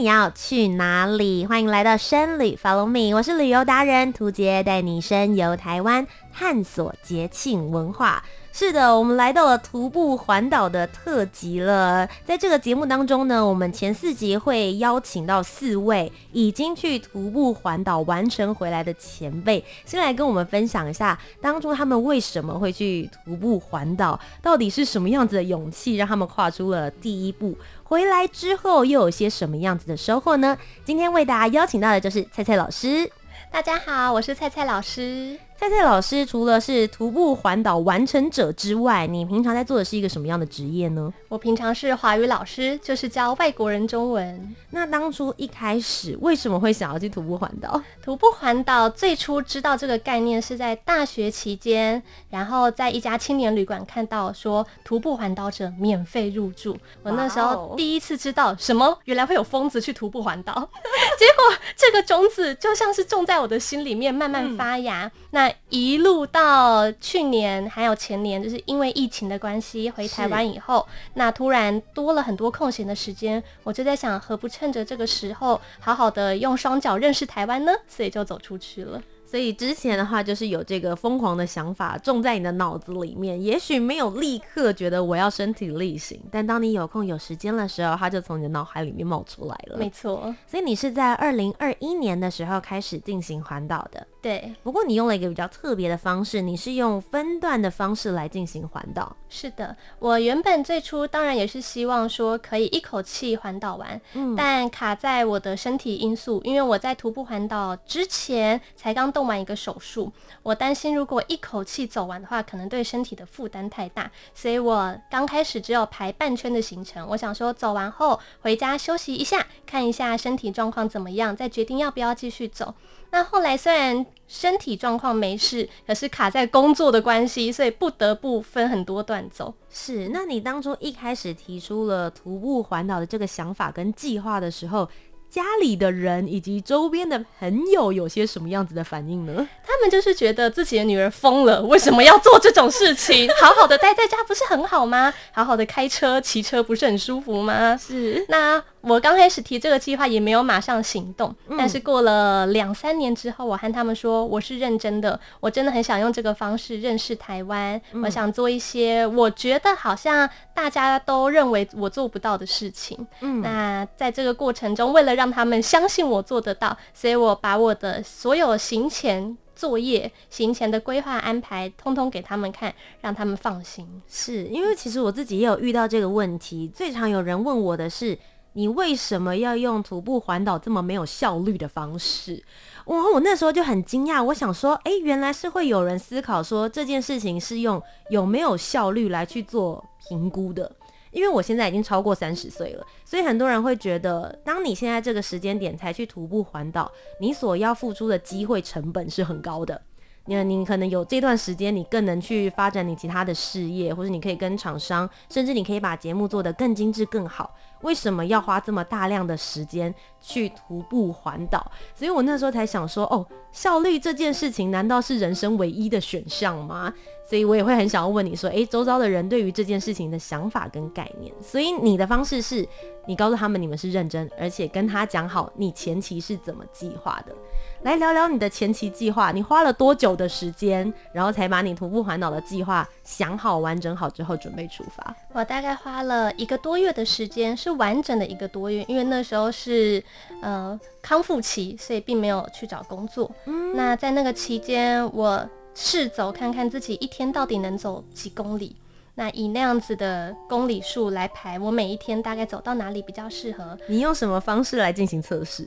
你要去哪里？欢迎来到深旅，Follow me，我是旅游达人涂杰，带你深游台湾，探索节庆文化。是的，我们来到了徒步环岛的特辑了。在这个节目当中呢，我们前四集会邀请到四位已经去徒步环岛完成回来的前辈，先来跟我们分享一下当初他们为什么会去徒步环岛，到底是什么样子的勇气让他们跨出了第一步？回来之后又有些什么样子的收获呢？今天为大家邀请到的就是蔡蔡老师。大家好，我是蔡蔡老师。蔡蔡老师除了是徒步环岛完成者之外，你平常在做的是一个什么样的职业呢？我平常是华语老师，就是教外国人中文。那当初一开始为什么会想要去徒步环岛？徒步环岛最初知道这个概念是在大学期间，然后在一家青年旅馆看到说徒步环岛者免费入住。我那时候第一次知道什么原来会有疯子去徒步环岛，结果这个种子就像是种在我的心里面慢慢发芽。嗯、那一路到去年还有前年，就是因为疫情的关系回台湾以后，那突然多了很多空闲的时间，我就在想，何不趁着这个时候，好好的用双脚认识台湾呢？所以就走出去了。所以之前的话，就是有这个疯狂的想法种在你的脑子里面，也许没有立刻觉得我要身体力行，但当你有空有时间的时候，它就从你的脑海里面冒出来了。没错。所以你是在二零二一年的时候开始进行环岛的。对，不过你用了一个比较特别的方式，你是用分段的方式来进行环岛。是的，我原本最初当然也是希望说可以一口气环岛完，嗯，但卡在我的身体因素，因为我在徒步环岛之前才刚动完一个手术，我担心如果一口气走完的话，可能对身体的负担太大，所以我刚开始只有排半圈的行程。我想说走完后回家休息一下，看一下身体状况怎么样，再决定要不要继续走。那后来虽然身体状况没事，可是卡在工作的关系，所以不得不分很多段走。是，那你当初一开始提出了徒步环岛的这个想法跟计划的时候，家里的人以及周边的朋友有些什么样子的反应呢？他们就是觉得自己的女儿疯了，为什么要做这种事情？好好的待在家不是很好吗？好好的开车、骑车不是很舒服吗？是。那我刚开始提这个计划也没有马上行动，嗯、但是过了两三年之后，我和他们说我是认真的，我真的很想用这个方式认识台湾，嗯、我想做一些我觉得好像大家都认为我做不到的事情。嗯，那在这个过程中，为了让他们相信我做得到，所以我把我的所有行前作业、行前的规划安排，通通给他们看，让他们放心。是因为其实我自己也有遇到这个问题，最常有人问我的是，你为什么要用徒步环岛这么没有效率的方式？我我那时候就很惊讶，我想说，诶，原来是会有人思考说这件事情是用有没有效率来去做评估的。因为我现在已经超过三十岁了，所以很多人会觉得，当你现在这个时间点才去徒步环岛，你所要付出的机会成本是很高的。你你可能有这段时间，你更能去发展你其他的事业，或者你可以跟厂商，甚至你可以把节目做得更精致、更好。为什么要花这么大量的时间去徒步环岛？所以我那时候才想说，哦，效率这件事情难道是人生唯一的选项吗？所以我也会很想要问你说，诶，周遭的人对于这件事情的想法跟概念。所以你的方式是，你告诉他们你们是认真，而且跟他讲好你前期是怎么计划的。来聊聊你的前期计划，你花了多久的时间，然后才把你徒步环岛的计划想好、完整好之后准备出发？我大概花了一个多月的时间，是完整的一个多月，因为那时候是呃康复期，所以并没有去找工作。嗯，那在那个期间，我。试走看看自己一天到底能走几公里，那以那样子的公里数来排，我每一天大概走到哪里比较适合？你用什么方式来进行测试？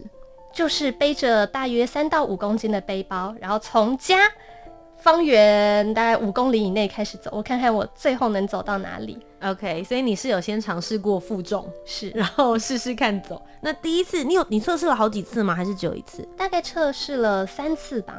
就是背着大约三到五公斤的背包，然后从家方圆大概五公里以内开始走，我看看我最后能走到哪里。OK，所以你是有先尝试过负重，是，然后试试看走。那第一次你有你测试了好几次吗？还是只有一次？大概测试了三次吧。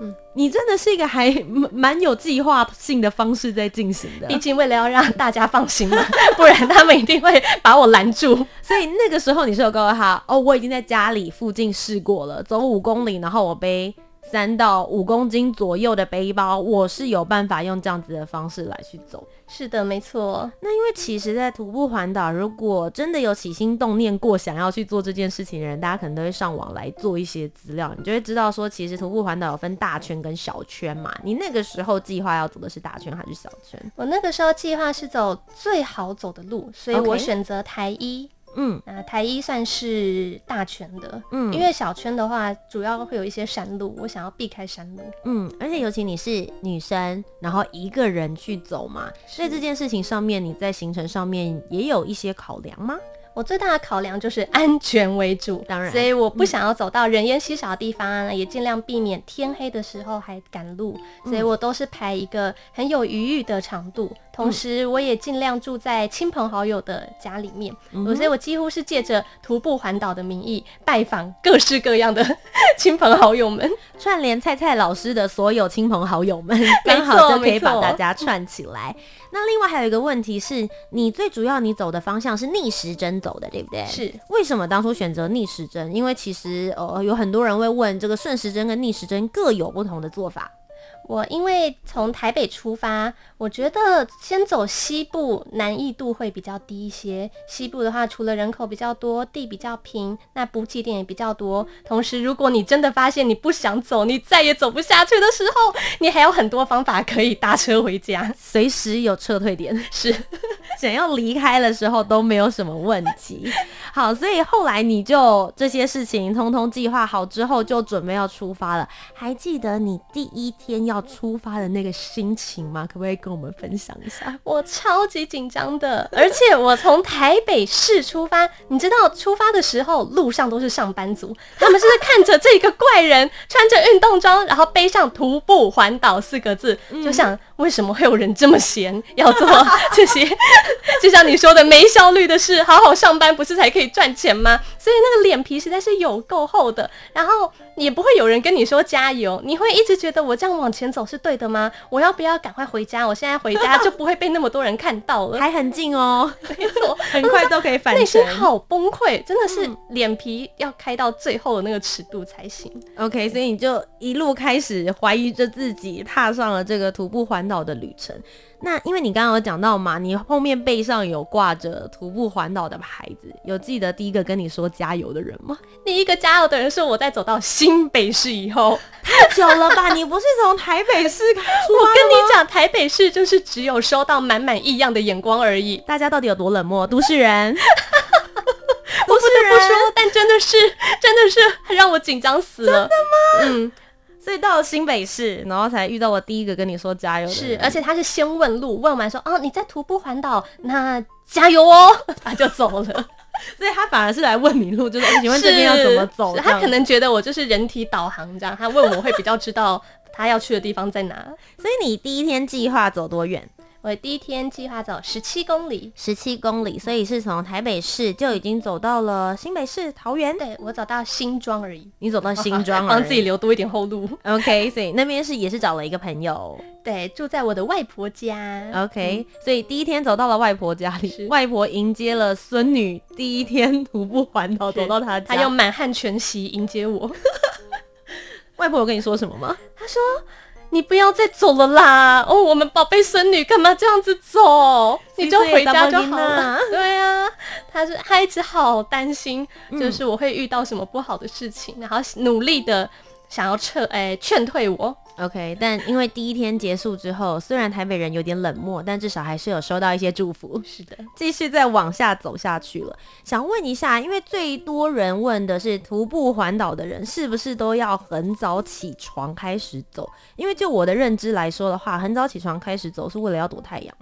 嗯，你真的是一个还蛮有计划性的方式在进行的。毕竟为了要让大家放心嘛，不然他们一定会把我拦住。所以那个时候你是有告诉他，哦，我已经在家里附近试过了，走五公里，然后我背。三到五公斤左右的背包，我是有办法用这样子的方式来去走。是的，没错。那因为其实，在徒步环岛，如果真的有起心动念过想要去做这件事情的人，大家可能都会上网来做一些资料，你就会知道说，其实徒步环岛有分大圈跟小圈嘛。你那个时候计划要走的是大圈还是小圈？我那个时候计划是走最好走的路，所以我选择台一。嗯，那台一算是大圈的，嗯，因为小圈的话，主要会有一些山路，我想要避开山路，嗯，而且尤其你是女生，然后一个人去走嘛，所以这件事情上面，你在行程上面也有一些考量吗？我最大的考量就是安全为主，当然，所以我不想要走到人烟稀少的地方，嗯、也尽量避免天黑的时候还赶路，所以我都是排一个很有余裕的长度。同时，我也尽量住在亲朋好友的家里面，嗯、所以我几乎是借着徒步环岛的名义拜访各式各样的 亲朋好友们，串联蔡蔡老师的所有亲朋好友们，刚好就可以把大家串起来。那另外还有一个问题是，你最主要你走的方向是逆时针走的，对不对？是。为什么当初选择逆时针？因为其实呃有很多人会问，这个顺时针跟逆时针各有不同的做法。我因为从台北出发，我觉得先走西部难易度会比较低一些。西部的话，除了人口比较多，地比较平，那补给点也比较多。同时，如果你真的发现你不想走，你再也走不下去的时候，你还有很多方法可以搭车回家，随时有撤退点。是，想要离开的时候都没有什么问题。好，所以后来你就这些事情通通计划好之后，就准备要出发了。还记得你第一天要出发的那个心情吗？可不可以跟我们分享一下？我超级紧张的，而且我从台北市出发，你知道出发的时候路上都是上班族，他们是看着这个怪人穿着运动装，然后背上“徒步环岛”四个字，就想为什么会有人这么闲要做这些？就像你说的没效率的事，好好上班不是才可以赚钱吗？所以那个脸皮实在是有够厚的，然后也不会有人跟你说加油，你会一直觉得我这样往前走是对的吗？我要不要赶快回家？我现在回家就不会被那么多人看到了，还很近哦，没错，很快都可以返程。内心好崩溃，真的是脸皮要开到最后的那个尺度才行。OK，所以你就一路开始怀疑着自己，踏上了这个徒步环岛的旅程。那因为你刚刚有讲到嘛，你后面背上有挂着徒步环岛的牌子，有记得第一个跟你说加油的人吗？第一个加油的人是我在走到新北市以后，太久了吧？你不是从台北市？我跟你讲，台北市就是只有收到满满异样的眼光而已。大家到底有多冷漠？都市人，我不得不说，但真的是，真的是很让我紧张死了。真的吗？嗯。所以到了新北市，然后才遇到我第一个跟你说加油的。是，而且他是先问路，问完说哦，你在徒步环岛，那加油哦，他就走了。所以他反而是来问你路，就是 请问这边要怎么走？他可能觉得我就是人体导航这样，他问我会比较知道他要去的地方在哪。所以你第一天计划走多远？我第一天计划走十七公里，十七公里，所以是从台北市就已经走到了新北市桃园。对，我走到新庄而已，你走到新庄，帮自己留多一点后路。OK，所以那边是也是找了一个朋友，对，住在我的外婆家。OK，嗯，所以第一天走到了外婆家里，外婆迎接了孙女第一天徒步环岛，走到她家，她用满汉全席迎接我。外婆有跟你说什么吗？她说。你不要再走了啦！哦，我们宝贝孙女干嘛这样子走？你就回家就好了。对啊，他是他一直好担心，就是我会遇到什么不好的事情，然后努力的想要撤，哎，劝退我。OK，但因为第一天结束之后，虽然台北人有点冷漠，但至少还是有收到一些祝福。是的，继续再往下走下去了。想问一下，因为最多人问的是徒步环岛的人是不是都要很早起床开始走？因为就我的认知来说的话，很早起床开始走是为了要躲太阳。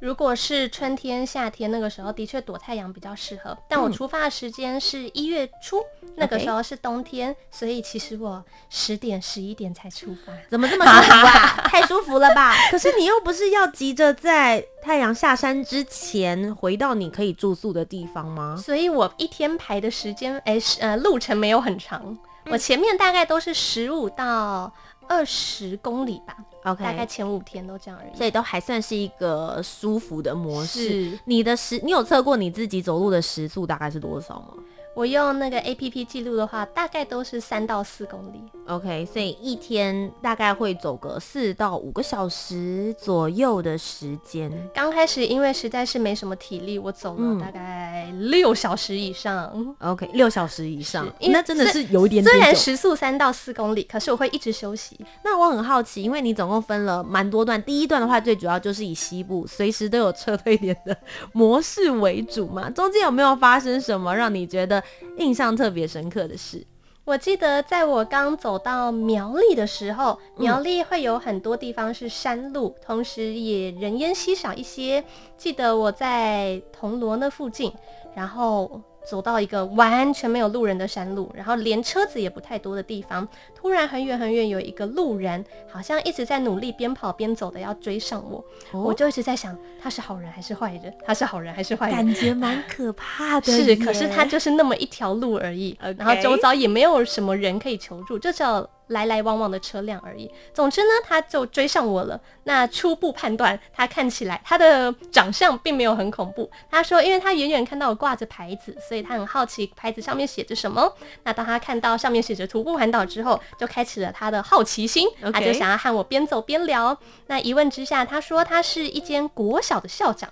如果是春天、夏天那个时候，的确躲太阳比较适合。但我出发的时间是一月初，嗯，那个时候是冬天，所以其实我十点、十一点才出发。怎么这么舒服啊？太舒服了吧？可是你又不是要急着在太阳下山之前回到你可以住宿的地方吗？所以我一天排的时间，哎，呃，路程没有很长，我前面大概都是十五到二十公里吧。OK，大概前五天都这样而已，所以都还算是一个舒服的模式。你的时，你有测过你自己走路的时速大概是多少吗？我用那个 A P P 记录的话，大概都是三到四公里。OK，所以一天大概会走个四到五个小时左右的时间。刚开始因为实在是没什么体力，我走了大概六小时以上。嗯、OK，六小时以上，那真的是有点。虽然时速三到四公里，可是我会一直休息。那我很好奇，因为你总共分了蛮多段，第一段的话最主要就是以西部随时都有撤退点的模式为主嘛。中间有没有发生什么让你觉得？印象特别深刻的是，我记得在我刚走到苗栗的时候，苗栗会有很多地方是山路，嗯、同时也人烟稀少一些。记得我在铜锣那附近，然后。走到一个完全没有路人的山路，然后连车子也不太多的地方，突然很远很远有一个路人，好像一直在努力边跑边走的要追上我，哦、我就一直在想他是好人还是坏人？他是好人还是坏人？感觉蛮可怕的。是，可是他就是那么一条路而已.然后周遭也没有什么人可以求助，就叫。来来往往的车辆而已。总之呢，他就追上我了。那初步判断，他看起来他的长相并没有很恐怖。他说，因为他远远看到我挂着牌子，所以他很好奇牌子上面写着什么。那当他看到上面写着徒步环岛之后，就开启了他的好奇心.他就想要和我边走边聊。那一问之下，他说他是一间国小的校长。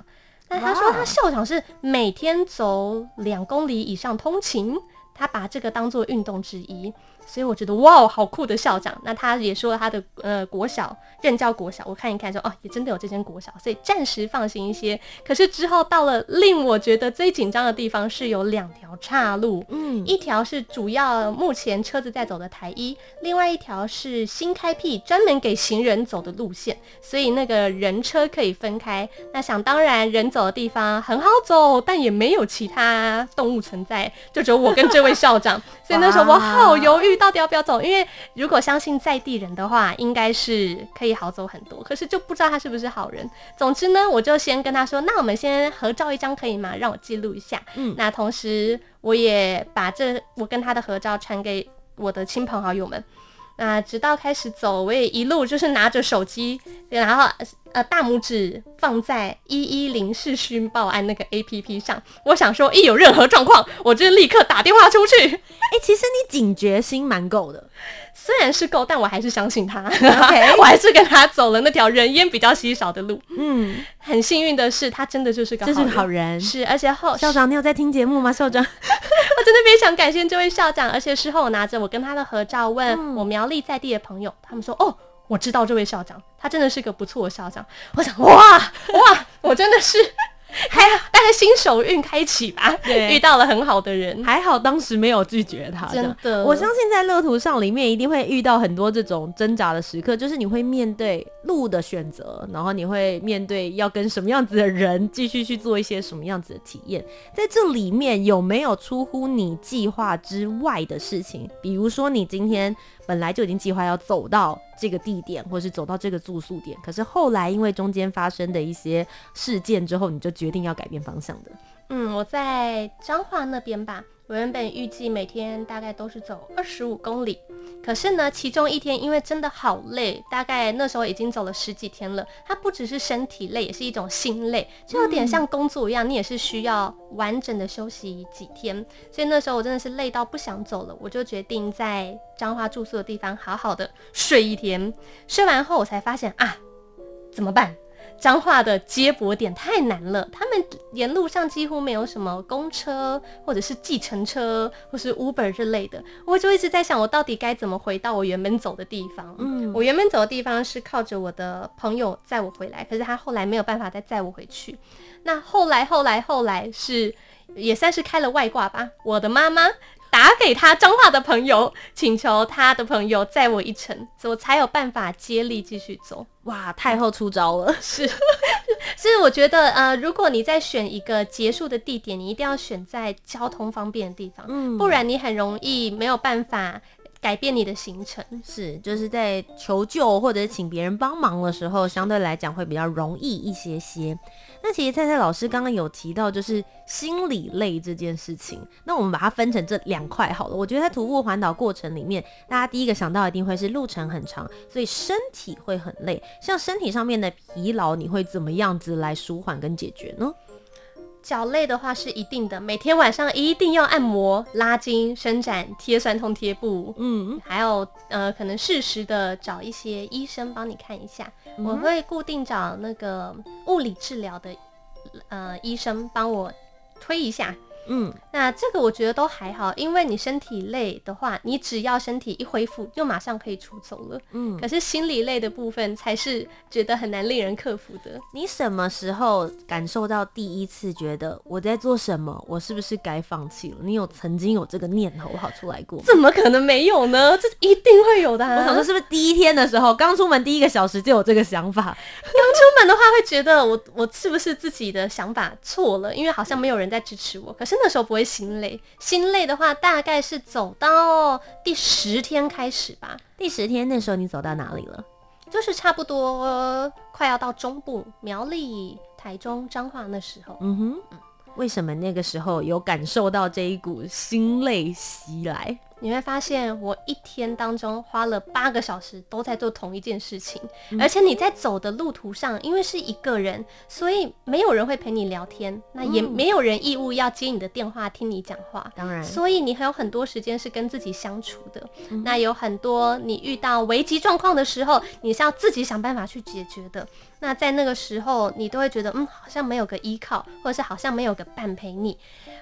那他说他校长是每天走两公里以上通勤，他把这个当做运动之一。所以我觉得哇，好酷的校长。那他也说了他的呃国小任教国小，我看一看说哦，也真的有这间国小，所以暂时放心一些。可是之后到了令我觉得最紧张的地方，是有两条岔路，嗯，一条是主要目前车子在走的台一，另外一条是新开辟专门给行人走的路线，所以那个人车可以分开。那想当然人走的地方很好走，但也没有其他动物存在，就只有我跟这位校长。所以那时候我好犹豫。到底要不要走？因为如果相信在地人的话，应该是可以好走很多。可是就不知道他是不是好人。总之呢，我就先跟他说：“那我们先合照一张可以吗？让我记录一下。”嗯，那同时我也把这我跟他的合照传给我的亲朋好友们。那直到开始走，我也一路就是拿着手机，然后呃大拇指放在一一零视讯报案那个 APP 上。我想说，一有任何状况，我就立刻打电话出去。哎、其实你警觉心蛮够的。虽然是够，但我还是相信他。我还是跟他走了那条人烟比较稀少的路。嗯，很幸运的是，他真的就是个好人。这是好人。是，而且后校长，你有在听节目吗？校长，我真的非常感谢这位校长。而且事后我拿着我跟他的合照，问我苗栗在地的朋友，嗯、他们说：“哦，我知道这位校长，他真的是个不错的校长。”我想，哇哇，我真的是。还大概新手运开启吧，遇到了很好的人，还好当时没有拒绝他。真的，我相信在乐途上里面一定会遇到很多这种挣扎的时刻，就是你会面对路的选择，然后你会面对要跟什么样子的人继续去做一些什么样子的体验。在这里面有没有出乎你计划之外的事情？比如说你今天。本来就已经计划要走到这个地点，或是走到这个住宿点，可是后来因为中间发生的一些事件之后，你就决定要改变方向的。嗯，我在彰化那边吧。我原本预计每天大概都是走二十五公里，可是呢，其中一天因为真的好累，大概那时候已经走了十几天了。它不只是身体累，也是一种心累，就有点像工作一样，你也是需要完整的休息几天。所以那时候我真的是累到不想走了，我就决定在彰化住宿的地方好好的睡一天。睡完后我才发现啊，怎么办？彰化的接驳点太难了，他们沿路上几乎没有什么公车或者是计程车或是 Uber 之类的，我就一直在想，我到底该怎么回到我原本走的地方？嗯，我原本走的地方是靠着我的朋友载我回来，可是他后来没有办法再载我回去。那后来后来后来是也算是开了外挂吧，我的妈妈。打给他彰化的朋友，请求他的朋友载我一程，我才有办法接力继续走。哇，太后出招了！是，所以我觉得，呃，如果你在选一个结束的地点，你一定要选在交通方便的地方，嗯，不然你很容易没有办法。改变你的行程是，就是在求救或者请别人帮忙的时候，相对来讲会比较容易一些些。那其实蔡蔡老师刚刚有提到，就是心理累这件事情。那我们把它分成这两块好了。我觉得在徒步环岛过程里面，大家第一个想到一定会是路程很长，所以身体会很累。像身体上面的疲劳，你会怎么样子来舒缓跟解决呢？脚累的话是一定的，每天晚上一定要按摩、拉筋、伸展、贴酸痛贴布，嗯，还有呃，可能适时的找一些医生帮你看一下。嗯、我会固定找那个物理治疗的呃医生帮我推一下。嗯，那这个我觉得都还好，因为你身体累的话，你只要身体一恢复，就马上可以出走了。嗯，可是心理累的部分才是觉得很难令人克服的。你什么时候感受到第一次觉得我在做什么？我是不是该放弃了？你有曾经有这个念头跑出来过？怎么可能没有呢？这一定会有的啊。我想说，是不是第一天的时候，刚出门第一个小时就有这个想法？刚出门的话，会觉得我我是不是自己的想法错了？因为好像没有人在支持我。可是那时候不会心累，心累的话大概是走到第十天开始吧。第十天那时候你走到哪里了？就是差不多快要到中部苗栗、台中、彰化那时候。嗯哼，为什么那个时候有感受到这一股心累袭来？你会发现，我一天当中花了八个小时都在做同一件事情，嗯、而且你在走的路途上，因为是一个人，所以没有人会陪你聊天，那也没有人义务要接你的电话听你讲话。当然，所以你还有很多时间是跟自己相处的。嗯、那有很多你遇到危机状况的时候，你是要自己想办法去解决的。那在那个时候，你都会觉得，嗯，好像没有个依靠，或者是好像没有个伴陪你。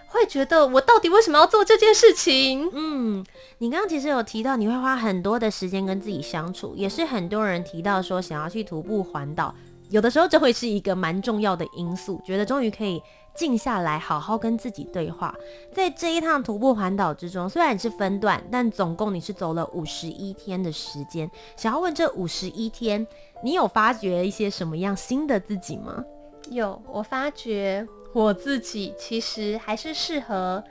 会觉得我到底为什么要做这件事情？嗯，你刚刚其实有提到你会花很多的时间跟自己相处，也是很多人提到说想要去徒步环岛，有的时候这会是一个蛮重要的因素，觉得终于可以静下来好好跟自己对话。在这一趟徒步环岛之中，虽然是分段，但总共你是走了五十一天的时间。想要问这五十一天，你有发掘一些什么样新的自己吗？有，我发觉。我自己其实还是适合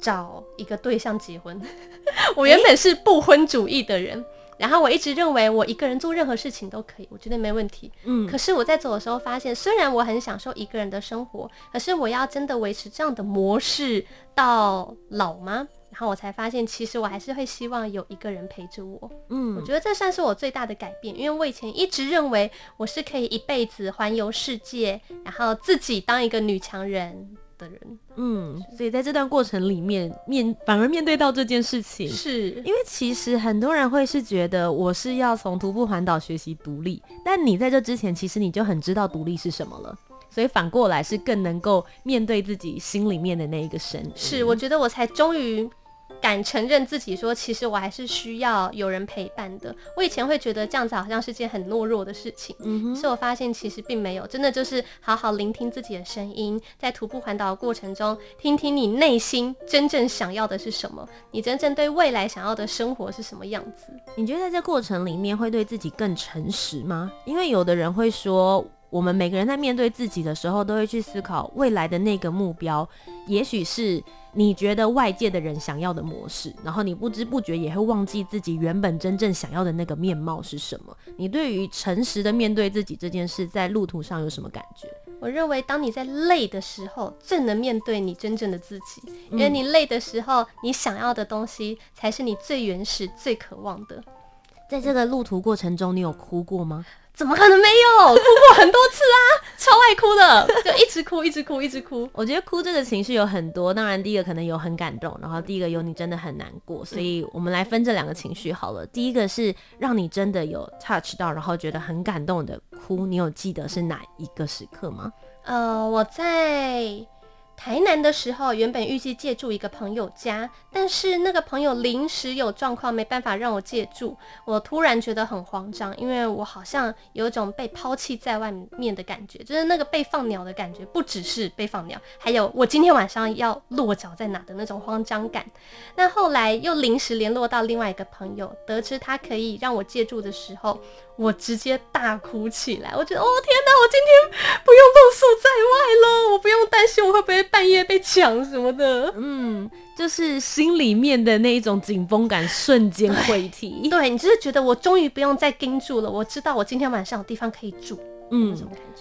找一个对象结婚。我原本是不婚主义的人，然后我一直认为我一个人做任何事情都可以，我觉得没问题。嗯，可是我在走的时候发现，虽然我很享受一个人的生活，可是我要真的维持这样的模式到老吗？然后我才发现，其实我还是会希望有一个人陪着我。嗯，我觉得这算是我最大的改变，因为我以前一直认为我是可以一辈子环游世界，然后自己当一个女强人的人。嗯，所以在这段过程里面，面反而面对到这件事情，是因为其实很多人会是觉得我是要从徒步环岛学习独立，但你在这之前，其实你就很知道独立是什么了。所以反过来是更能够面对自己心里面的那一个声音。是，我觉得我才终于。敢承认自己说，其实我还是需要有人陪伴的。我以前会觉得这样子好像是件很懦弱的事情，嗯哼，可是我发现其实并没有，真的就是好好聆听自己的声音，在徒步环岛的过程中，听听你内心真正想要的是什么，你真正对未来想要的生活是什么样子。你觉得在这过程里面会对自己更诚实吗？因为有的人会说，我们每个人在面对自己的时候，都会去思考未来的那个目标，也许是。你觉得外界的人想要的模式，然后你不知不觉也会忘记自己原本真正想要的那个面貌是什么。你对于诚实的面对自己这件事，在路途上有什么感觉？我认为，当你在累的时候，最能面对你真正的自己，因为你累的时候，你想要的东西才是你最原始、最渴望的。在这个路途过程中，你有哭过吗？怎么可能没有？哭过很多次啊，超爱哭的，就一直哭，一直哭，一直哭。我觉得哭这个情绪有很多，当然第一个可能有很感动，然后第一个有你真的很难过，所以我们来分这两个情绪好了。第一个是让你真的有 touch 到，然后觉得很感动的哭，你有记得是哪一个时刻吗？呃，我在。台南的时候，原本预计借住一个朋友家，但是那个朋友临时有状况，没办法让我借住。我突然觉得很慌张，因为我好像有一种被抛弃在外面的感觉，就是那个被放鸟的感觉，不只是被放鸟，还有我今天晚上要落脚在哪的那种慌张感。那后来又临时联络到另外一个朋友，得知他可以让我借住的时候，我直接大哭起来。我觉得，哦天哪，我今天不用露宿在外了，我不用担心我会不会半夜被抢什么的。嗯，就是心里面的那一种紧绷感瞬间溃堤。对，你就是觉得我终于不用再盯住了，我知道我今天晚上有地方可以住。嗯，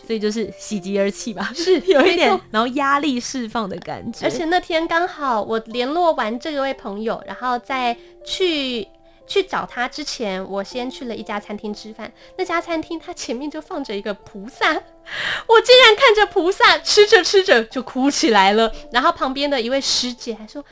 所以就是喜极而泣吧，是 有一点，然后压力释放的感觉。而且那天刚好我联络完这位朋友，然后在去去找他之前，我先去了一家餐厅吃饭。那家餐厅它前面就放着一个菩萨，我竟然看着菩萨吃着吃着就哭起来了。然后旁边的一位师姐还说：“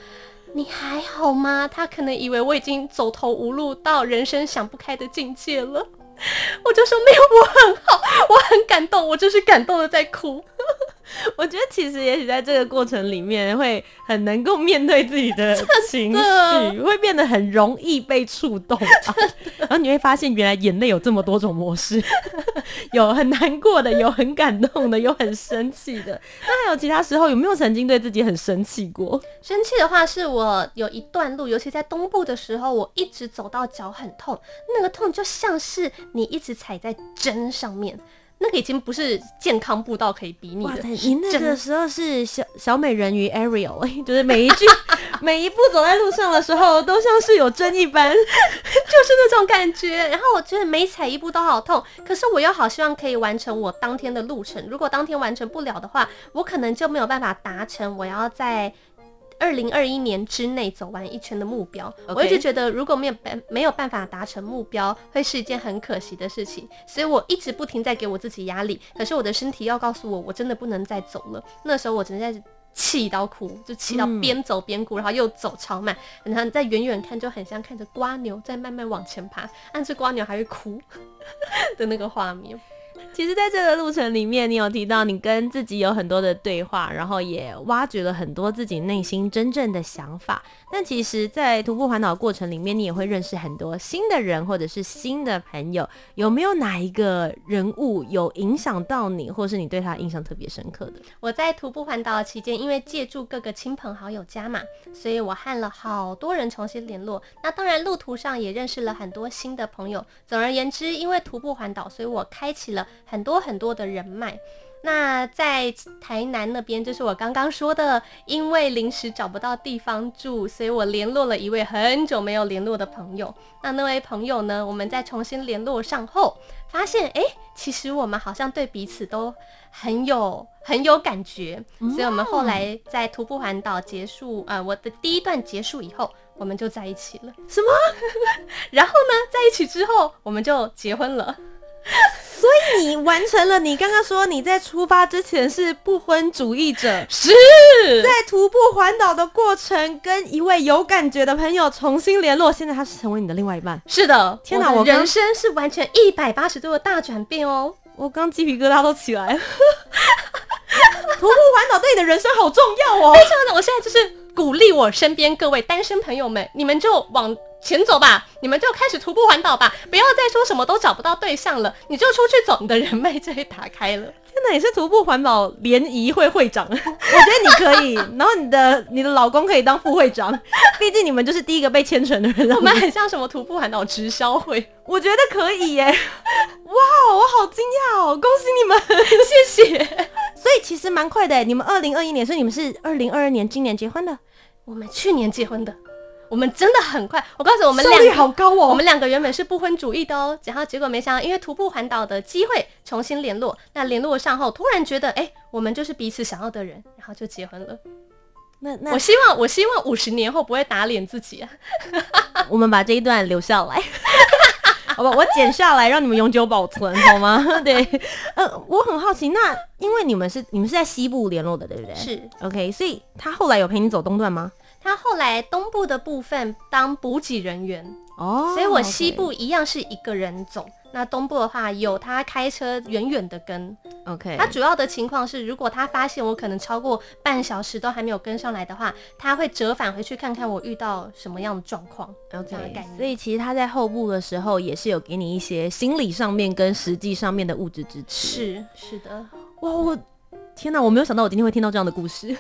你还好吗？”她可能以为我已经走投无路，到人生想不开的境界了。我就说没有，我很好，我很感动，我就是感动的在哭。我觉得其实也许在这个过程里面，会很能够面对自己的情绪，会变得很容易被触动。然后你会发现，原来眼泪有这么多种模式，有很难过的，有很感动的，有很生气的。那还有其他时候，有没有曾经对自己很生气过？生气的话，是我有一段路，尤其在东部的时候，我一直走到脚很痛，那个痛就像是你一直踩在针上面。那个已经不是健康步道可以比拟的。你那个时候是小小美人鱼 Ariel，就是每一句 每一步走在路上的时候，都像是有针一般，就是那种感觉。然后我觉得每踩一步都好痛，可是我又好希望可以完成我当天的路程。如果当天完成不了的话，我可能就没有办法达成我要在。二零二一年之内走完一圈的目标.我一直觉得如果没有办没有办法达成目标，会是一件很可惜的事情，所以我一直不停在给我自己压力。可是我的身体要告诉我，我真的不能再走了。那时候我只能在气到哭，就气到边走边哭，然后又走超慢，然后在远远看就很像看着瓜牛在慢慢往前爬，但是瓜牛还会哭的那个画面。其实，在这个路程里面，你有提到你跟自己有很多的对话，然后也挖掘了很多自己内心真正的想法。但其实，在徒步环岛过程里面，你也会认识很多新的人，或者是新的朋友。有没有哪一个人物有影响到你，或是你对他印象特别深刻的？我在徒步环岛期间，因为借住各个亲朋好友家嘛，所以我和了好多人重新联络。那当然，路途上也认识了很多新的朋友。总而言之，因为徒步环岛，所以我开启了。很多很多的人脉，那在台南那边，就是我刚刚说的，因为临时找不到地方住，所以我联络了一位很久没有联络的朋友。那那位朋友呢，我们在重新联络上后，发现，哎、欸，其实我们好像对彼此都很有很有感觉，所以我们后来在徒步环岛结束，呃，我的第一段结束以后，我们就在一起了。什么？然后呢，在一起之后，我们就结婚了。所以你完成了你刚刚说你在出发之前是不婚主义者，是在徒步环岛的过程跟一位有感觉的朋友重新联络，现在他是成为你的另外一半。是的，天哪，我人生是完全一百八十度的大转变哦！我刚鸡皮疙瘩都起来了。徒步环岛对你的人生好重要哦，非常的。我现在就是鼓励我身边各位单身朋友们，你们就往。前走吧，你们就开始徒步环岛吧，不要再说什么都找不到对象了，你就出去走，你的人脉就会打开了。天哪，你是徒步环岛联谊会会长，我觉得你可以，然后你的你的老公可以当副会长，毕竟你们就是第一个被牵成的人。我们很像什么徒步环岛直销会，我觉得可以耶。哇，我好惊讶哦，恭喜你们，谢谢。其实蛮快的，你们二零二一年，所以你们是二零二二年今年结婚的，我们去年结婚的。我们真的很快，我告诉我们，两个好高哦。我们两个原本是不婚主义的哦，然后结果没想到，因为徒步环岛的机会重新联络，那联络上后突然觉得，哎，我们就是彼此想要的人，然后就结婚了。那那我希望，我希望五十年后不会打脸自己啊。我们把这一段留下来，好吧，我剪下来让你们永久保存，好吗？对，呃，我很好奇，那因为你们是你们是在西部联络的，对不对？是。OK，所以他后来有陪你走东段吗？他后来东部的部分当补给人员哦，所以我西部一样是一个人走。那东部的话，有他开车远远的跟，OK。他主要的情况是，如果他发现我可能超过半小时都还没有跟上来的话，他会折返回去看看我遇到什么样的状况，OK。所以其实他在后部的时候，也是有给你一些心理上面跟实际上面的物质支持。是是的，哇，我天哪，我没有想到我今天会听到这样的故事。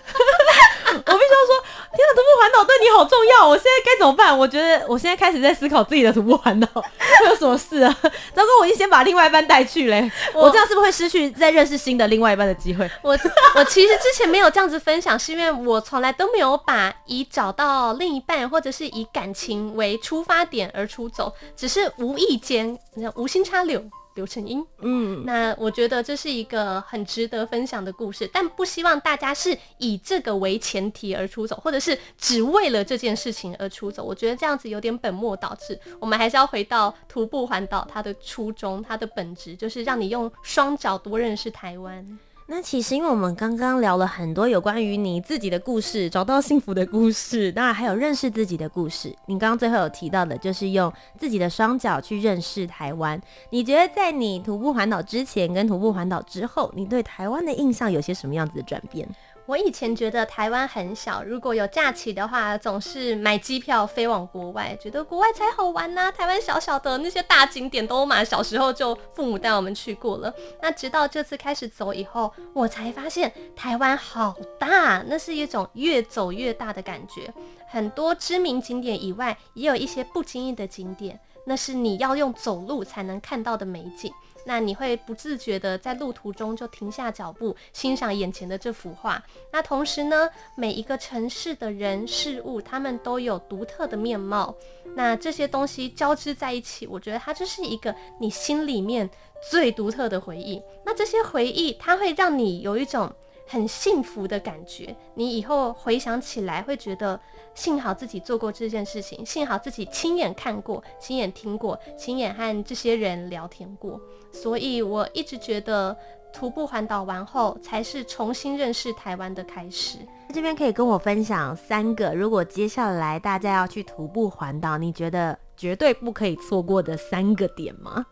我必须要说，天哪，徒步环岛对你好重要，我现在该怎么办？我觉得我现在开始在思考自己的徒步环岛 会有什么事啊？糟糕，我已经先把另外一半带去嘞，我，我这样是不是会失去再认识新的另外一半的机会？我我其实之前没有这样子分享，是因为我从来都没有把以找到另一半或者是以感情为出发点而出走，只是无意间无心插柳。刘成英，嗯，那我觉得这是一个很值得分享的故事，但不希望大家是以这个为前提而出走，或者是只为了这件事情而出走。我觉得这样子有点本末倒置。我们还是要回到徒步环岛，它的初衷，它的本质就是让你用双脚多认识台湾。那其实，因为我们刚刚聊了很多有关于你自己的故事，找到幸福的故事，当然还有认识自己的故事。你刚刚最后有提到的，就是用自己的双脚去认识台湾。你觉得在你徒步环岛之前跟徒步环岛之后，你对台湾的印象有些什么样子的转变？我以前觉得台湾很小，如果有假期的话，总是买机票飞往国外，觉得国外才好玩呐、台湾小小的那些大景点都嘛，小时候就父母带我们去过了。那直到这次开始走以后，我才发现台湾好大，那是一种越走越大的感觉。很多知名景点以外，也有一些不经意的景点，那是你要用走路才能看到的美景。那你会不自觉的在路途中就停下脚步，欣赏眼前的这幅画。那同时呢，每一个城市的人事物，他们都有独特的面貌。那这些东西交织在一起，我觉得它就是一个你心里面最独特的回忆。那这些回忆，它会让你有一种很幸福的感觉。你以后回想起来，会觉得。幸好自己做过这件事情，幸好自己亲眼看过、亲眼听过、亲眼和这些人聊天过，所以我一直觉得徒步环岛完后才是重新认识台湾的开始。这边可以跟我分享三个，如果接下来大家要去徒步环岛，你觉得绝对不可以错过的三个点吗？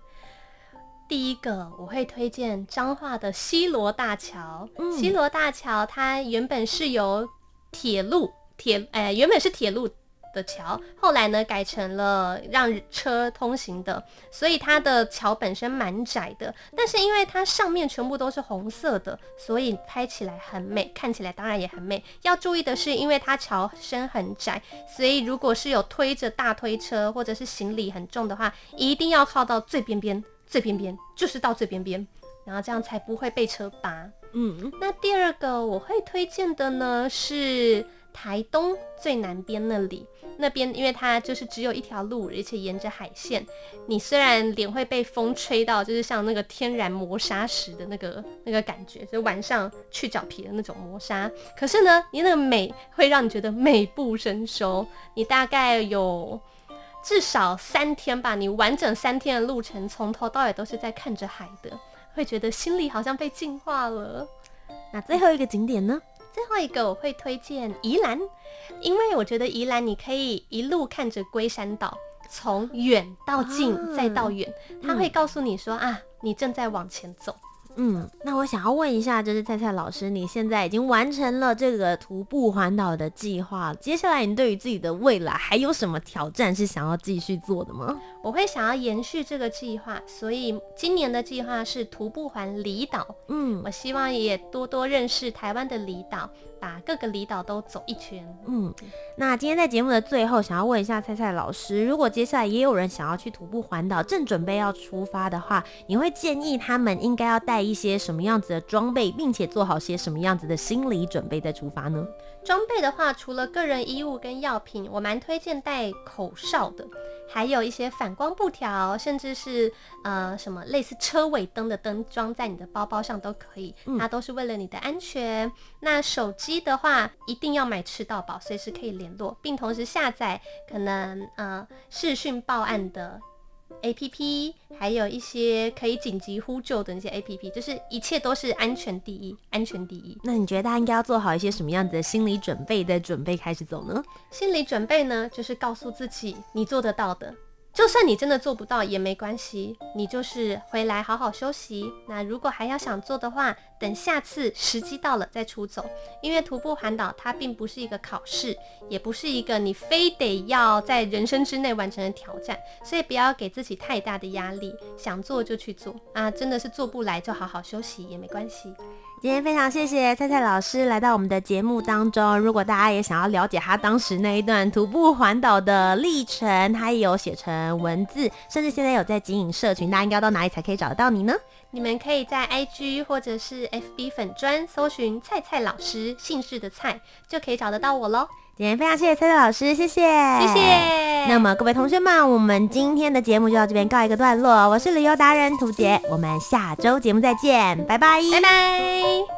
第一个，我会推荐彰化的西罗大桥。嗯、西罗大桥它原本是由铁路。铁哎、欸，原本是铁路的桥，后来呢改成了让车通行的，所以它的桥本身蛮窄的，但是因为它上面全部都是红色的，所以拍起来很美，看起来当然也很美。要注意的是，因为它桥身很窄，所以如果是有推着大推车或者是行李很重的话，一定要靠到最边边，最边边就是到最边边，然后这样才不会被车扒。嗯，那第二个我会推荐的呢是。台东最南边那里，那边因为它就是只有一条路，而且沿着海线。你虽然脸会被风吹到，就是像那个天然磨砂石的那个那个感觉，就晚上去脚皮的那种磨砂。可是呢，你那个美会让你觉得美不胜收。你大概有至少三天吧，你完整三天的路程，从头到尾都是在看着海的，会觉得心里好像被净化了。那最后一个景点呢？最后一个我会推荐宜兰，因为我觉得宜兰你可以一路看着龟山岛，从远到近再到远，它会告诉你说啊，你正在往前走。嗯，那我想要问一下，就是蔡蔡老师，你现在已经完成了这个徒步环岛的计划，接下来你对于自己的未来还有什么挑战是想要继续做的吗？我会想要延续这个计划，所以今年的计划是徒步环离岛。嗯，我希望也多多认识台湾的离岛。把各个离岛都走一圈。嗯，那今天在节目的最后，想要问一下蔡蔡老师，如果接下来也有人想要去徒步环岛，正准备要出发的话，你会建议他们应该要带一些什么样子的装备，并且做好些什么样子的心理准备再出发呢？装备的话，除了个人衣物跟药品，我蛮推荐带口哨的，还有一些反光布条，甚至是呃什么类似车尾灯的灯装在你的包包上都可以，它都是为了你的安全。嗯、那手机的话，一定要买吃到饱，随时可以联络，并同时下载可能呃视讯报案的 APP，还有一些可以紧急呼救的那些 APP，就是一切都是安全第一，安全第一。那你觉得大家应该要做好一些什么样子的心理准备，在准备开始走呢？心理准备呢，就是告诉自己你做得到的。就算你真的做不到也没关系，你就是回来好好休息。那如果还要想做的话，等下次时机到了再出走。因为徒步环岛它并不是一个考试，也不是一个你非得要在人生之内完成的挑战，所以不要给自己太大的压力，想做就去做啊！真的是做不来就好好休息也没关系。今天非常谢谢蔡蔡老师来到我们的节目当中。如果大家也想要了解他当时那一段徒步环岛的历程，他也有写成文字，甚至现在有在经营社群，大家应该到哪里才可以找得到你呢？你们可以在 IG 或者是 FB 粉砖搜寻菜菜老师，姓氏的菜就可以找得到我喽。今天非常谢谢蔡蔡老师，谢谢，谢谢。那么各位同学们，我们今天的节目就到这边告一个段落。我是旅游达人涂杰，我们下周节目再见，拜拜，拜拜。